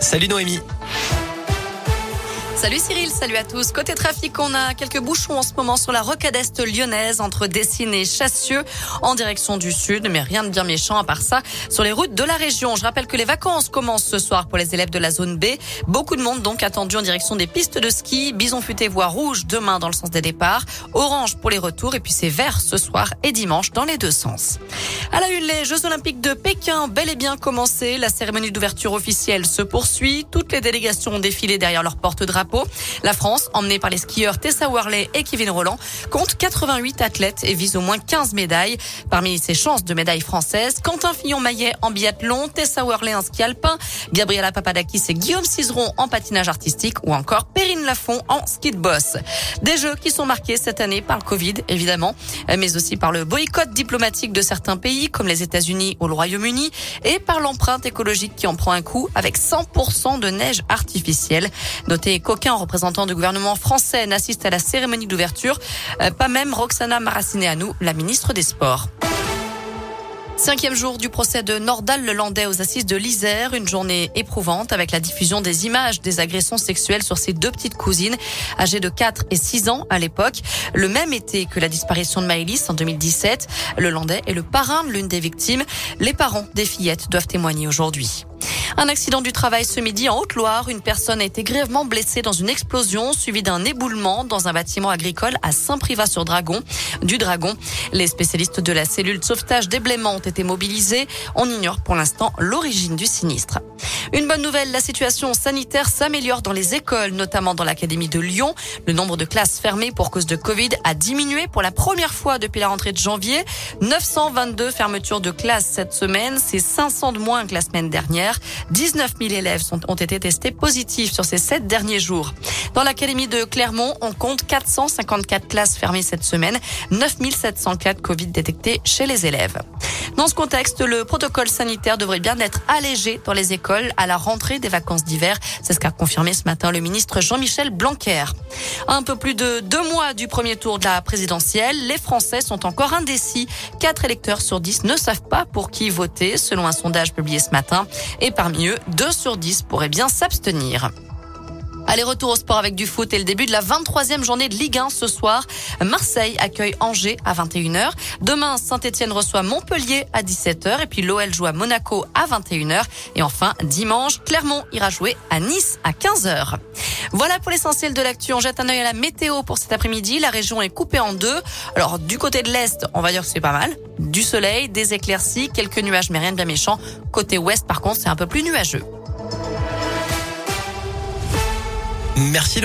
Salut Noémie. Salut Cyril, salut à tous. Côté trafic, on a quelques bouchons en ce moment sur la rocade est lyonnaise entre Dessines et Chassieux en direction du sud, mais rien de bien méchant à part ça sur les routes de la région. Je rappelle que les vacances commencent ce soir pour les élèves de la zone B. Beaucoup de monde donc attendu en direction des pistes de ski. Bison futé voie rouge demain dans le sens des départs, orange pour les retours et puis c'est vert ce soir et dimanche dans les deux sens. À la une, les Jeux Olympiques de Pékin bel et bien commencé. La cérémonie d'ouverture officielle se poursuit. Toutes les délégations ont défilé derrière leur porte-drapeau. La France, emmenée par les skieurs Tessa Worley et Kevin Roland, compte 88 athlètes et vise au moins 15 médailles. Parmi ses chances de médailles françaises, Quentin Fillon-Maillet en biathlon, Tessa Worley en ski alpin, Gabriela Papadakis et Guillaume Cizeron en patinage artistique ou encore Perrine Lafont en ski de boss. Des jeux qui sont marqués cette année par le Covid, évidemment, mais aussi par le boycott diplomatique de certains pays comme les États-Unis ou le Royaume-Uni et par l'empreinte écologique qui en prend un coup avec 100% de neige artificielle. Qu'aucun représentant du gouvernement français n'assiste à la cérémonie d'ouverture, euh, pas même Roxana Maracineanu, la ministre des Sports. Cinquième jour du procès de Nordal le Landais aux assises de l'Isère. Une journée éprouvante avec la diffusion des images des agressions sexuelles sur ses deux petites cousines, âgées de 4 et 6 ans à l'époque. Le même été que la disparition de Maëlys en 2017. Le Landais est le parrain de l'une des victimes. Les parents des fillettes doivent témoigner aujourd'hui. Un accident du travail ce midi en Haute-Loire. Une personne a été grièvement blessée dans une explosion suivie d'un éboulement dans un bâtiment agricole à Saint-Privat-sur-Dragon, du Dragon. Les spécialistes de la cellule de sauvetage d'éblément ont été mobilisés. On ignore pour l'instant l'origine du sinistre. Une bonne nouvelle, la situation sanitaire s'améliore dans les écoles, notamment dans l'Académie de Lyon. Le nombre de classes fermées pour cause de Covid a diminué pour la première fois depuis la rentrée de janvier. 922 fermetures de classes cette semaine, c'est 500 de moins que la semaine dernière. 19 000 élèves ont été testés positifs sur ces sept derniers jours. Dans l'Académie de Clermont, on compte 454 classes fermées cette semaine, 9 704 Covid détectés chez les élèves. Dans ce contexte, le protocole sanitaire devrait bien être allégé dans les écoles à la rentrée des vacances d'hiver. C'est ce qu'a confirmé ce matin le ministre Jean-Michel Blanquer. Un peu plus de deux mois du premier tour de la présidentielle, les Français sont encore indécis. Quatre électeurs sur dix ne savent pas pour qui voter, selon un sondage publié ce matin. Et parmi eux, deux sur dix pourraient bien s'abstenir. Allez, retour au sport avec du foot et le début de la 23e journée de Ligue 1 ce soir. Marseille accueille Angers à 21h. Demain, Saint-Etienne reçoit Montpellier à 17h et puis l'OL joue à Monaco à 21h. Et enfin, dimanche, Clermont ira jouer à Nice à 15h. Voilà pour l'essentiel de l'actu. On jette un œil à la météo pour cet après-midi. La région est coupée en deux. Alors, du côté de l'Est, on va dire que c'est pas mal. Du soleil, des éclaircies, quelques nuages, mais rien de bien méchant. Côté Ouest, par contre, c'est un peu plus nuageux. Merci.